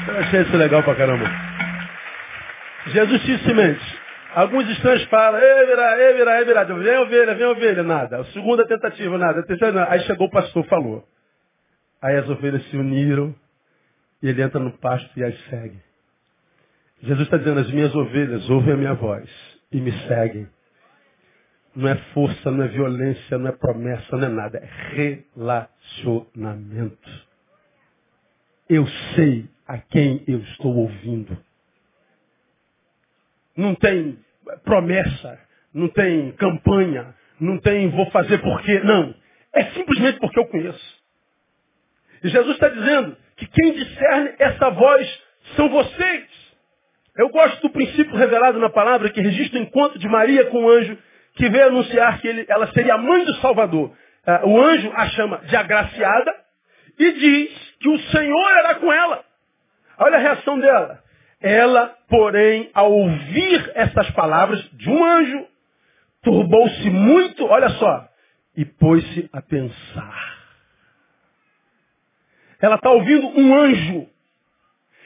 Eu achei isso legal pra caramba. Jesus disse semente. Alguns estranhos falam, ei, virá, ei, virá, ei, virá. Vem ovelha, vem ovelha, nada. A segunda tentativa, nada. A terceira, nada. Aí chegou o pastor, falou. Aí as ovelhas se uniram e ele entra no pasto e as segue. Jesus está dizendo, as minhas ovelhas ouvem a minha voz e me seguem. Não é força, não é violência, não é promessa, não é nada. É relacionamento. Eu sei a quem eu estou ouvindo. Não tem promessa, não tem campanha, não tem vou fazer porque. Não. É simplesmente porque eu conheço. E Jesus está dizendo que quem discerne essa voz são vocês. Eu gosto do princípio revelado na palavra que registra o encontro de Maria com o anjo que veio anunciar que ele, ela seria a mãe do Salvador. Uh, o anjo a chama de agraciada e diz que o Senhor era com ela. Olha a reação dela. Ela, porém, ao ouvir essas palavras de um anjo, turbou-se muito, olha só, e pôs-se a pensar. Ela está ouvindo um anjo.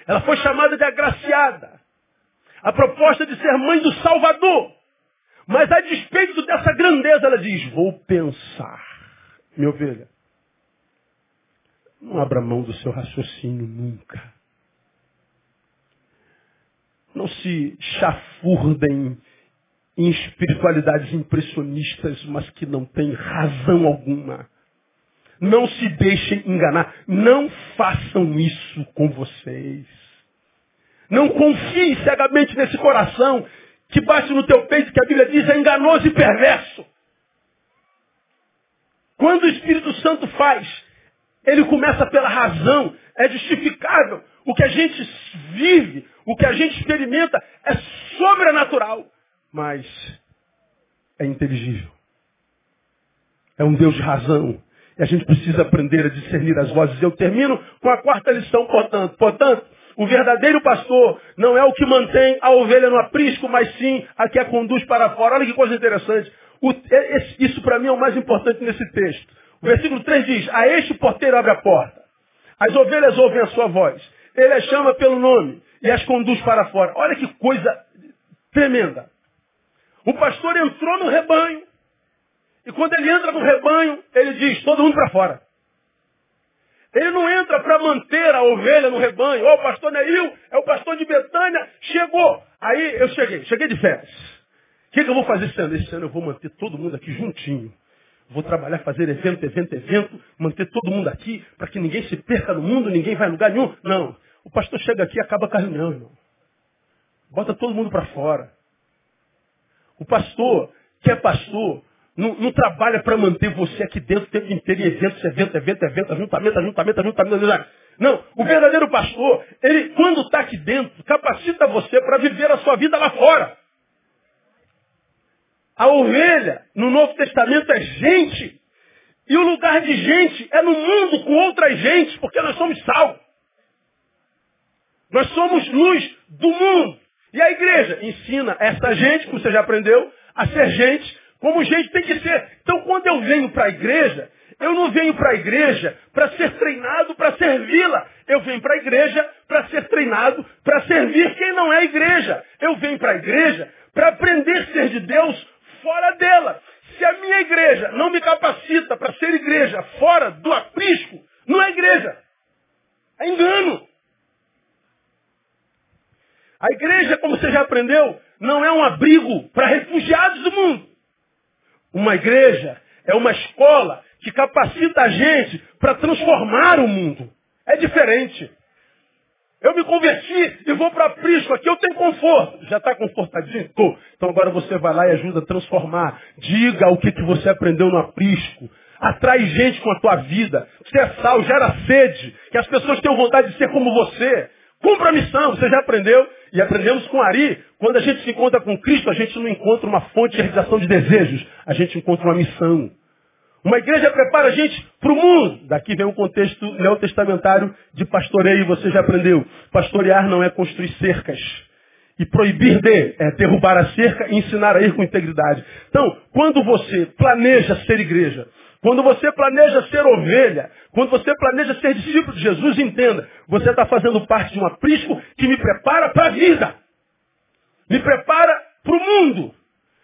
Ela foi chamada de agraciada. A proposta de ser mãe do Salvador. Mas a despeito dessa grandeza, ela diz, vou pensar. Minha ovelha, não abra mão do seu raciocínio nunca. Não se chafurdem em espiritualidades impressionistas, mas que não têm razão alguma. Não se deixem enganar. Não façam isso com vocês. Não confie cegamente nesse coração que bate no teu peito, que a Bíblia diz é enganoso e perverso. Quando o Espírito Santo faz, ele começa pela razão, é justificável. O que a gente vive, o que a gente experimenta é sobrenatural, mas é inteligível. É um Deus de razão. E a gente precisa aprender a discernir as vozes. Eu termino com a quarta lição, portanto. Portanto, o verdadeiro pastor não é o que mantém a ovelha no aprisco, mas sim a que a conduz para fora. Olha que coisa interessante. O, esse, isso para mim é o mais importante nesse texto. O versículo 3 diz, a este porteiro abre a porta. As ovelhas ouvem a sua voz. Ele as chama pelo nome e as conduz para fora. Olha que coisa tremenda. O pastor entrou no rebanho. E quando ele entra no rebanho, ele diz, todo mundo para fora. Ele não entra para manter a ovelha no rebanho. Ó, oh, o pastor Neil é o pastor de Betânia, chegou. Aí eu cheguei, cheguei de férias. O que, que eu vou fazer esse ano? Esse ano eu vou manter todo mundo aqui juntinho. Vou trabalhar, fazer evento, evento, evento, manter todo mundo aqui, para que ninguém se perca no mundo, ninguém vai em lugar nenhum. Não. O pastor chega aqui e acaba com a reunião, irmão. Bota todo mundo para fora. O pastor, que é pastor, não, não trabalha para manter você aqui dentro o tempo inteiro em eventos, evento, evento, evento, ajuntamento, ajuntamento, ajuntamento, ajuntamento. Não, o verdadeiro pastor, ele, quando está aqui dentro, capacita você para viver a sua vida lá fora. A ovelha, no Novo Testamento, é gente. E o lugar de gente é no mundo com outras gente, porque nós somos sal. Nós somos luz do mundo. E a igreja ensina essa gente, como você já aprendeu, a ser gente como gente tem que ser. Então, quando eu venho para a igreja, eu não venho para a igreja para ser treinado para servi-la. Eu venho para a igreja para ser treinado para servir quem não é igreja. Eu venho para a igreja para aprender a ser de Deus fora dela. Se a minha igreja não me capacita para ser igreja fora do aprisco, não é igreja. É engano. A igreja, como você já aprendeu, não é um abrigo para refugiados do mundo. Uma igreja é uma escola que capacita a gente para transformar o mundo. É diferente. Eu me converti e vou para Prisco, aqui eu tenho conforto. Já está confortadinho? Então agora você vai lá e ajuda a transformar. Diga o que, que você aprendeu no aprisco. Atrai gente com a tua vida. Você é sal, gera sede. Que as pessoas tenham vontade de ser como você. Cumpra a missão, você já aprendeu. E aprendemos com Ari, quando a gente se encontra com Cristo, a gente não encontra uma fonte de realização de desejos, a gente encontra uma missão. Uma igreja prepara a gente para o mundo. Daqui vem um contexto neotestamentário de pastoreio, você já aprendeu. Pastorear não é construir cercas. E proibir de é derrubar a cerca e ensinar a ir com integridade. Então, quando você planeja ser igreja, quando você planeja ser ovelha, quando você planeja ser discípulo de Jesus, entenda, você está fazendo parte de um aprisco que me prepara para a vida. Me prepara para o mundo.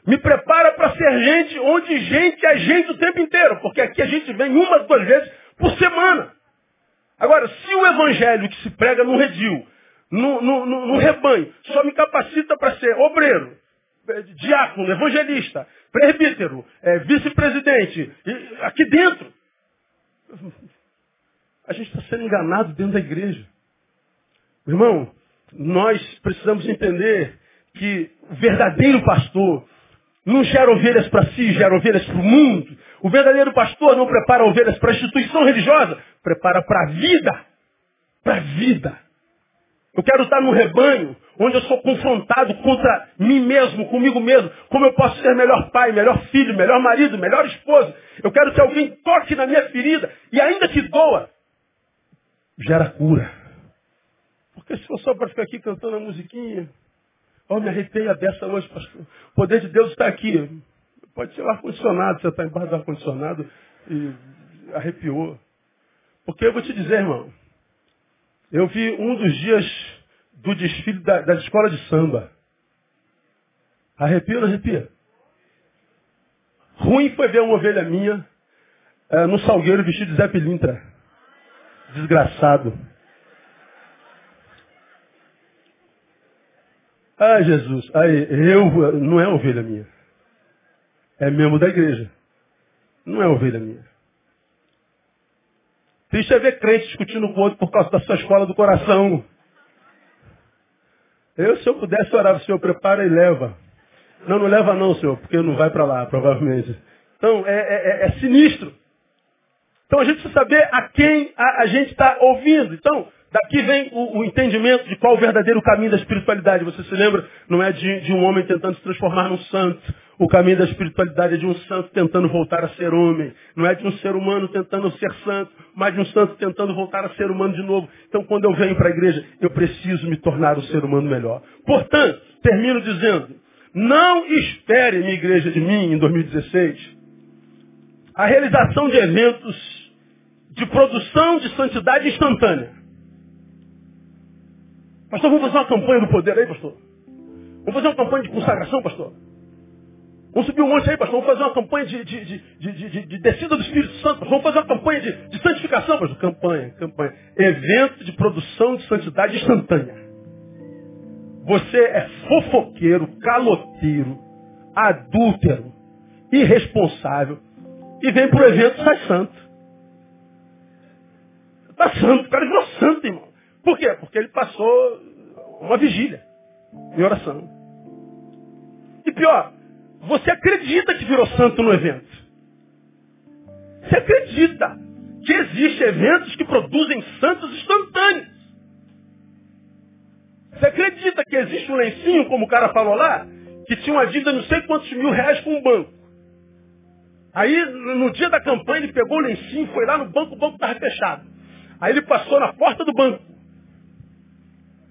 Me prepara para ser gente onde gente é gente o tempo inteiro. Porque aqui a gente vem uma, duas vezes por semana. Agora, se o evangelho que se prega no redil, no, no, no, no rebanho, só me capacita para ser obreiro, diácono, evangelista, presbítero, é, vice-presidente, aqui dentro. A gente está sendo enganado dentro da igreja. Irmão, nós precisamos entender que o verdadeiro pastor, não gera ovelhas para si, gera ovelhas para o mundo. O verdadeiro pastor não prepara ovelhas para a instituição religiosa, prepara para a vida. Para a vida. Eu quero estar no rebanho, onde eu sou confrontado contra mim mesmo, comigo mesmo. Como eu posso ser melhor pai, melhor filho, melhor marido, melhor esposa. Eu quero que alguém toque na minha ferida e ainda que doa, gera cura. Porque se for só para ficar aqui cantando a musiquinha, oh, me arrepiei a dessa hoje, pastor. O poder de Deus está aqui. Pode ser o ar-condicionado, você está embaixo do ar-condicionado e arrepiou. Porque eu vou te dizer, irmão, eu vi um dos dias do desfile da, das escolas de samba. Arrepia ou não arrepia? Ruim foi ver uma ovelha minha é, no salgueiro vestido de Zé Pilintra. Desgraçado. Ah, Jesus, aí, eu, não é ovelha minha. É membro da igreja. Não é ovelha minha. Triste é ver crente discutindo com o outro por causa da sua escola do coração. Eu, se eu pudesse orar, o Senhor prepara e leva. Não, não leva não, Senhor, porque não vai para lá, provavelmente. Então, é, é, é, é, sinistro. Então, a gente precisa saber a quem a, a gente está ouvindo. Então, daqui vem o, o, entendimento de qual o verdadeiro caminho da espiritualidade. Você se lembra? Não é de, de um homem tentando se transformar num santo. O caminho da espiritualidade é de um santo tentando voltar a ser homem. Não é de um ser humano tentando ser santo, mas de um santo tentando voltar a ser humano de novo. Então, quando eu venho para a igreja, eu preciso me tornar um ser humano melhor. Portanto, termino dizendo, não espere, minha igreja, de mim, em 2016, a realização de eventos de produção de santidade instantânea. Pastor, vamos fazer uma campanha do poder aí, pastor? Vamos fazer uma campanha de consagração, pastor? Vamos subir um monte aí, pastor. Vamos fazer uma campanha de, de, de, de, de descida do Espírito Santo. Pastor. Vamos fazer uma campanha de, santificação, pastor. Campanha, campanha. Evento de produção de santidade instantânea. Você é fofoqueiro, caloteiro, adúltero, irresponsável e vem para o evento sai santo. Está santo, o cara virou santo, irmão. Por quê? Porque ele passou uma vigília em oração. E pior, você acredita que virou santo no evento. Você acredita que existem eventos que produzem santos instantâneos. Você acredita que existe um lencinho, como o cara falou lá, que tinha uma dívida não sei quantos mil reais com um banco. Aí, no dia da campanha, ele pegou o lencinho, foi lá no banco, o banco estava fechado. Aí ele passou na porta do banco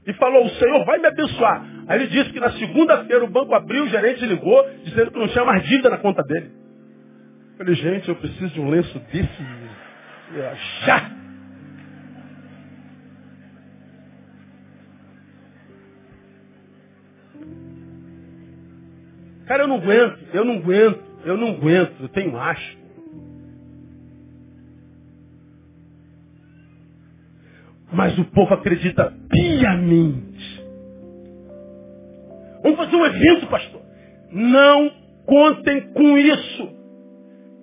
e falou, o Senhor vai me abençoar. Aí ele disse que na segunda-feira o banco abriu, o gerente ligou, dizendo que não tinha mais dívida na conta dele. Eu falei, gente, eu preciso de um lenço desse. Já! Cara, eu não aguento, eu não aguento, eu não aguento, eu tenho asco. Mas o povo acredita piamente. Vamos fazer um evento, pastor. Não contem com isso.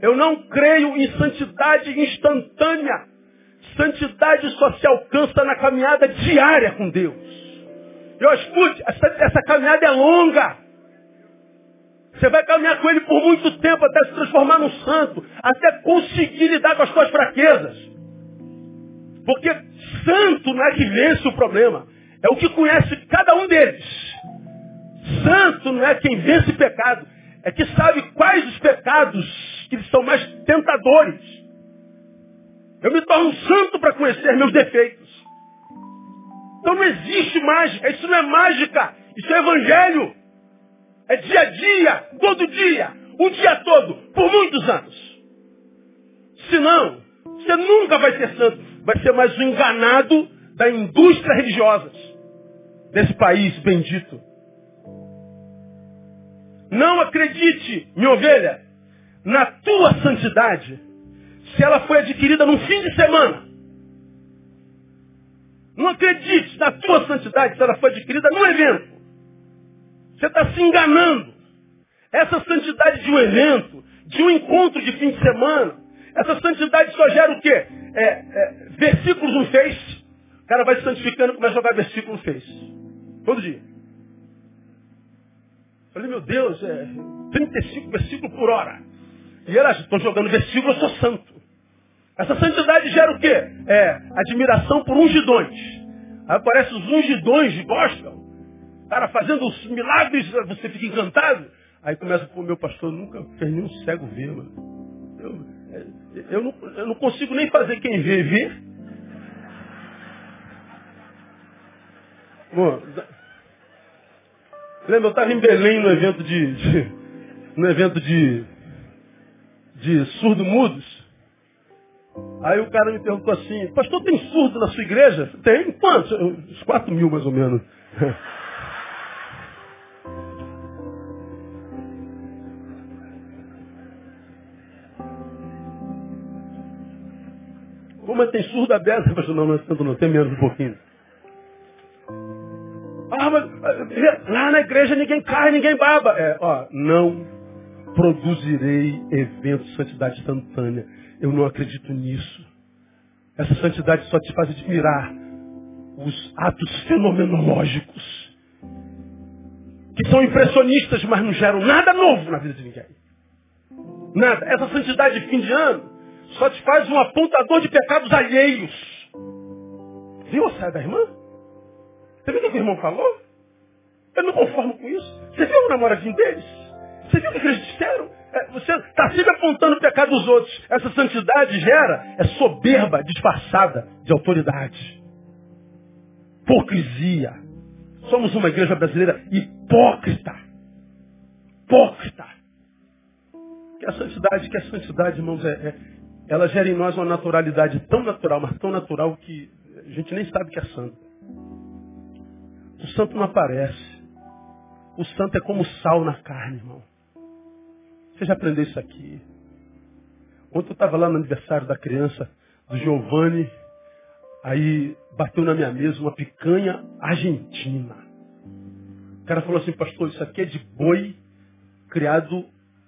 Eu não creio em santidade instantânea. Santidade só se alcança na caminhada diária com Deus. Eu escute, essa, essa caminhada é longa. Você vai caminhar com ele por muito tempo até se transformar num santo, até conseguir lidar com as suas fraquezas. Porque santo não é que vence o problema, é o que conhece cada um deles. Santo não é quem vence pecado, é que sabe quais os pecados que são mais tentadores. Eu me torno santo para conhecer meus defeitos. Então não existe mágica, isso não é mágica, isso é evangelho. É dia a dia, todo dia, o dia todo, por muitos anos. Senão, você nunca vai ser santo vai ser mais um enganado da indústria religiosa desse país bendito. Não acredite, minha ovelha, na tua santidade, se ela foi adquirida num fim de semana. Não acredite na tua santidade se ela foi adquirida num evento. Você está se enganando. Essa santidade de um evento, de um encontro de fim de semana, essa santidade só gera o quê? É, é, versículos no Face. O cara vai se santificando e começa a jogar versículo Face. Todo dia. Falei, meu Deus, é, 35 versículos por hora. E elas estão jogando versículo, eu sou santo. Essa santidade gera o quê? É admiração por ungidões. Aí aparecem os ungidões de gospel. Cara, fazendo os milagres, você fica encantado. Aí começa, pô, meu pastor nunca fez nenhum cego ver, mano. Eu, eu, não, eu não consigo nem fazer quem vê ver. Bom, lembra, eu estava em Belém no evento de, de no evento de, de surdo-mudos. Aí o cara me perguntou assim, pastor, tem surdo na sua igreja? Tem? Quantos? Uns quatro mil mais ou menos. Como tem surdo aberto? Pastor, não, não é tanto não, tem menos um pouquinho. Ah, mas lá na igreja ninguém cai, ninguém baba. É, ó, não produzirei eventos de santidade instantânea. Eu não acredito nisso. Essa santidade só te faz admirar os atos fenomenológicos. Que são impressionistas, mas não geram nada novo na vida de ninguém. Nada. Essa santidade de fim de ano só te faz um apontador de pecados alheios. Viu a saia da irmã? Você viu o que o irmão falou? Eu não conformo com isso. Você viu o namoradinho deles? Você viu o que eles disseram? É, você está sempre apontando o pecado dos outros. Essa santidade gera é soberba disfarçada de autoridade. Hipocrisia. Somos uma igreja brasileira hipócrita. Hipócrita. Que a santidade, que a santidade, irmãos, é, é, ela gera em nós uma naturalidade tão natural, mas tão natural que a gente nem sabe que é santo. O santo não aparece. O santo é como sal na carne, irmão. Você já aprendeu isso aqui? Ontem eu estava lá no aniversário da criança, do Giovanni, aí bateu na minha mesa uma picanha argentina. O cara falou assim, pastor, isso aqui é de boi criado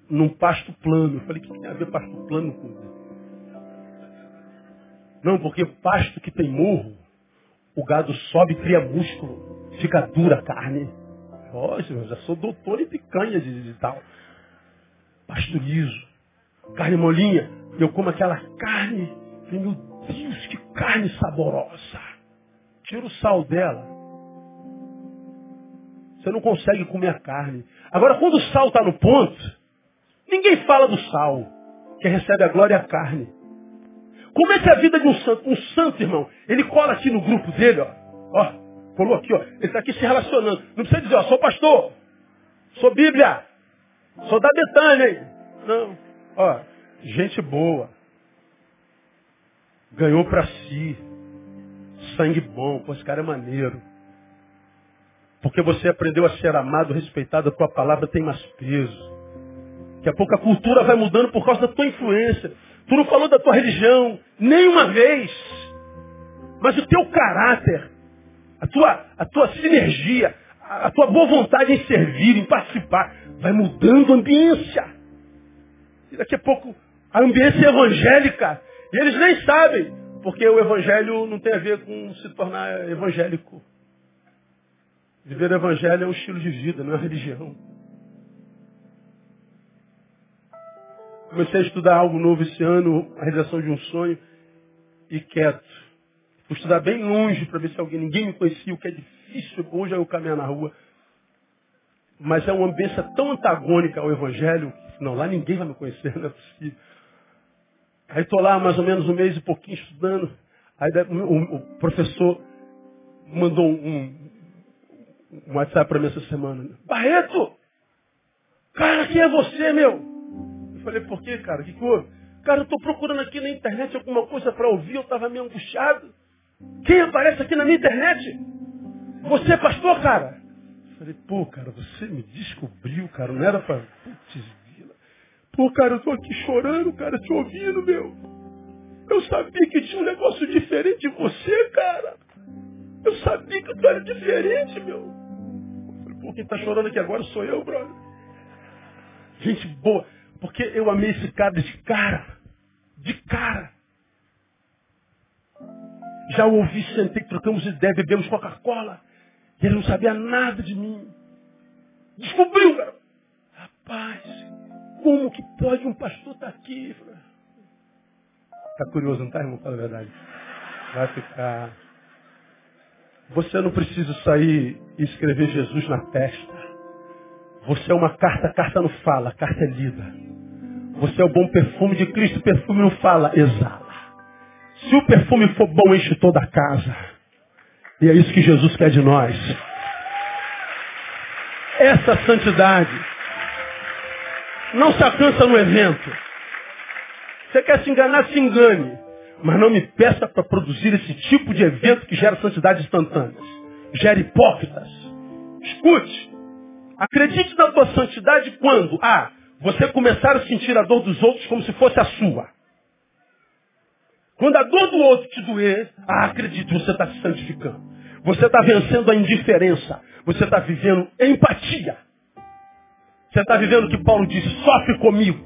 num pasto plano. Eu falei, o que tem a ver pasto plano com Não, porque pasto que tem morro, o gado sobe cria músculo fica dura a carne. Poxa, eu já sou doutor em picanha de, tal. Pasteurizo. Carne molinha. Eu como aquela carne. Meu Deus, que carne saborosa. Tira o sal dela. Você não consegue comer a carne. Agora, quando o sal está no ponto, ninguém fala do sal. Quem recebe a glória é a carne. Como é que é a vida de um santo? Um santo, irmão, ele cola aqui no grupo dele, ó. ó Colou aqui, ó. Ele está aqui se relacionando. Não precisa dizer, ó, sou pastor. Sou Bíblia. Sou da Betânia, hein? Não. Ó, gente boa. Ganhou para si. Sangue bom. Pô, esse cara é maneiro. Porque você aprendeu a ser amado, respeitado, a tua palavra tem mais peso. Daqui a pouco a cultura vai mudando por causa da tua influência. Tu não falou da tua religião, nenhuma vez. Mas o teu caráter a tua, a tua sinergia, a, tua boa vontade em servir, em participar, vai mudando a ambiência. E daqui a pouco a ambiência é evangélica. E eles nem sabem, porque o evangelho não tem a ver com se tornar evangélico. Viver o evangelho é um estilo de vida, não é religião. Comecei a estudar algo novo esse ano, a realização de um sonho, e quieto. Vou estudar bem longe para ver se alguém, ninguém me conhecia, o que é difícil hoje é eu caminhar na rua. Mas é uma ambiência tão antagônica ao Evangelho, não, lá ninguém vai me conhecer, não é possível. Aí estou lá mais ou menos um mês e pouquinho estudando. Aí o, professor mandou um, um WhatsApp para mim essa semana. Barreto! Cara, quem é você, meu? Falei, por quê, cara? Que houve? Cara, eu estou procurando aqui na internet alguma coisa para ouvir, eu estava meio angustiado. Quem aparece aqui na minha internet? Você é pastor, cara? Falei, pô, cara, você me descobriu, cara, não era pra. Putz, Pô, cara, eu tô aqui chorando, cara, te ouvindo, meu. Eu sabia que tinha um negócio diferente de você, cara. Eu sabia que tu era diferente, meu. Falei, pô, quem tá chorando aqui agora sou eu, brother. Gente boa. Porque eu amei esse cara de cara. De cara. Já o ouvi, sentei, trocamos ideia, bebemos Coca-Cola. Ele não sabia nada de mim. Descobriu, cara. Rapaz, como que pode um pastor estar aqui? Está curioso, não está, irmão? Fala a verdade. Vai ficar. Você não precisa sair e escrever Jesus na testa. Você é uma carta, carta não fala, carta é lida. Você é o bom perfume de Cristo, perfume não fala, exala. Se o perfume for bom, enche toda a casa. E é isso que Jesus quer de nós. Essa santidade não se alcança no evento. Você quer se enganar, se engane. Mas não me peça para produzir esse tipo de evento que gera santidade instantâneas. Gera hipócritas. Escute. Acredite na tua santidade quando? Ah, você começar a sentir a dor dos outros como se fosse a sua. Quando a dor do outro te doer, ah, acredite, você está se santificando. Você está vencendo a indiferença. Você está vivendo empatia. Você está vivendo o que Paulo disse, sofre comigo.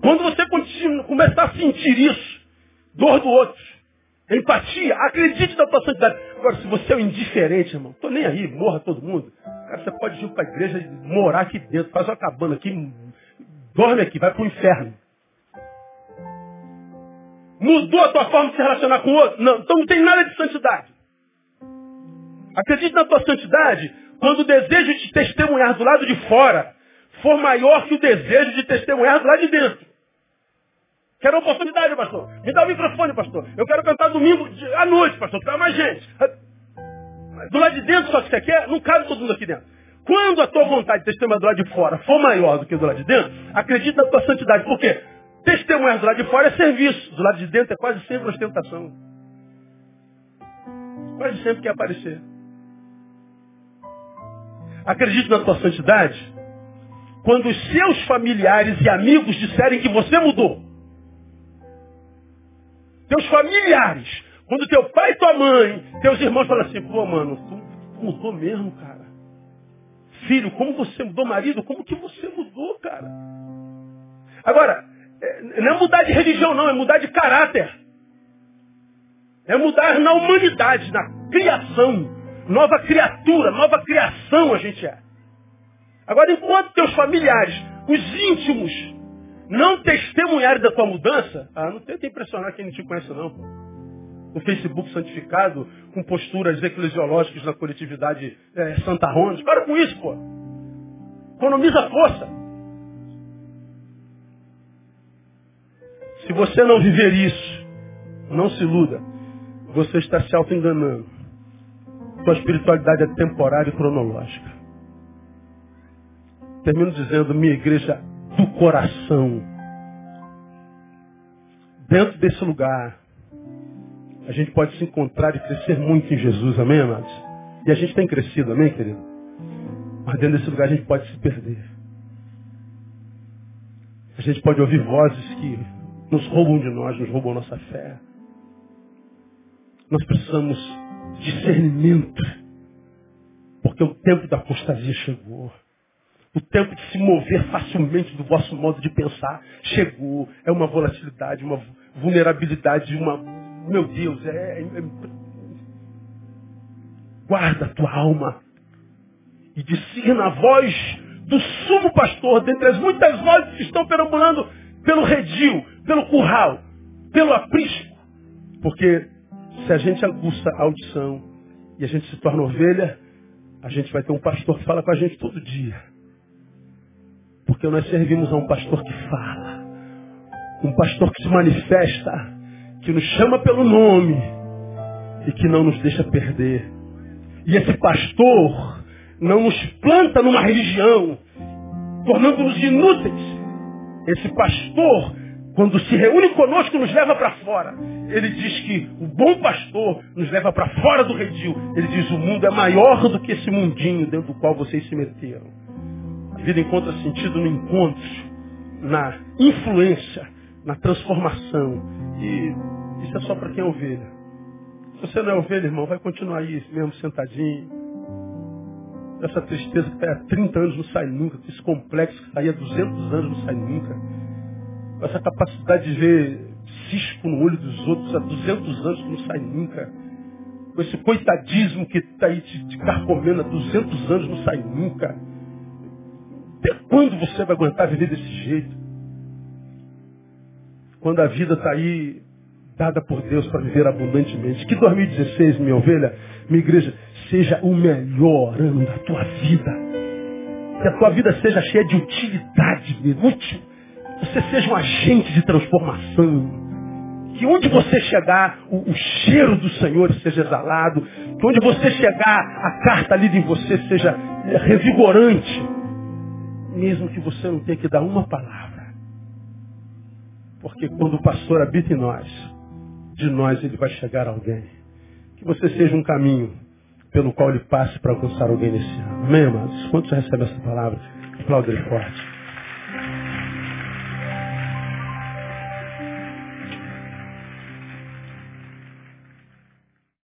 Quando você continua, começar a sentir isso, dor do outro, empatia, acredite na tua santidade. Agora, se você é um indiferente, irmão, tô nem aí, morra todo mundo. Cara, você pode ir para a igreja e morar aqui dentro, faz uma cabana aqui, dorme aqui, vai para o inferno. Mudou a tua forma de se relacionar com o outro? Não, então não tem nada de santidade. Acredite na tua santidade quando o desejo de testemunhar do lado de fora for maior que o desejo de testemunhar do lado de dentro. Quero oportunidade, pastor. Me dá o microfone, pastor. Eu quero cantar domingo à noite, pastor. Quero mais gente. Do lado de dentro só que você quer, não cabe todo mundo aqui dentro. Quando a tua vontade de testemunhar do lado de fora for maior do que do lado de dentro, acredite na tua santidade. Por quê? Testemunhar do lado de fora é serviço. Do lado de dentro é quase sempre ostentação. Quase sempre quer aparecer. Acredite na tua santidade quando os seus familiares e amigos disserem que você mudou. Teus familiares, quando teu pai e tua mãe, teus irmãos falam assim, pô, mano, tu mudou mesmo, cara. Filho, como você mudou, marido, como que você mudou, cara? Agora, é, não é mudar de religião, não, é mudar de caráter. É mudar na humanidade, na criação. Nova criatura, nova criação a gente é. Agora, enquanto teus familiares, os íntimos, não testemunharem da tua mudança, ah, não tenta impressionar quem não te conhece não. O Facebook santificado, com posturas eclesiológicas na coletividade é, Santa Ronda. Para com isso, pô. Economiza força. Se você não viver isso, não se iluda. Você está se auto-enganando. Sua espiritualidade é temporária e cronológica. Termino dizendo, minha igreja do coração. Dentro desse lugar, a gente pode se encontrar e crescer muito em Jesus, amém, amados? E a gente tem crescido, amém, querido? Mas dentro desse lugar a gente pode se perder. A gente pode ouvir vozes que nos roubam de nós, nos roubam nossa fé. Nós precisamos discernimento. Porque o tempo da apostasia chegou. O tempo de se mover facilmente do vosso modo de pensar chegou. É uma volatilidade, uma vulnerabilidade, uma. Meu Deus, é. é... é guarda a tua alma. E discerna a voz do sumo pastor, dentre as muitas vozes que estão perambulando pelo redil, pelo curral, pelo aprisco. Porque se a gente aguça a audição e a gente se torna ovelha, a gente vai ter um pastor que fala com a gente todo dia. Porque nós servimos a um pastor que fala. Um pastor que se manifesta, que nos chama pelo nome e que não nos deixa perder. E esse pastor não nos planta numa religião, tornando-nos inúteis. Esse pastor, quando se reúne conosco, nos leva para fora. Ele diz que o bom pastor nos leva para fora do redil. Ele diz: o mundo é maior do que esse mundinho dentro do qual vocês se meteram. A vida encontra sentido no encontro, na influência, na transformação. E isso é só para quem é ovelha. Se você não é ovelha, irmão, vai continuar aí mesmo sentadinho. Essa tristeza que está há 30 anos não sai nunca. Esse complexo que está aí há 200 anos não sai nunca. Essa capacidade de ver cisco no olho dos outros há 200 anos que não sai nunca. Com esse coitadismo que está aí te, te carcomendo há 200 anos não sai nunca quando você vai aguentar viver desse jeito? Quando a vida está aí dada por Deus para viver abundantemente. Que 2016, minha ovelha, minha igreja, seja o melhor ano da tua vida. Que a tua vida seja cheia de utilidade, útil. Você seja um agente de transformação que onde você chegar, o, o, cheiro do Senhor seja exalado. Que onde você chegar, a carta lida em você seja é, revigorante. Mesmo que você não tenha que dar uma palavra. Porque quando o pastor habita em nós, de nós ele vai chegar a alguém. Que você seja um caminho pelo qual ele passe para alcançar alguém nesse ano. Amém, amados? Quantos recebem essa palavra? Aplauda ele forte.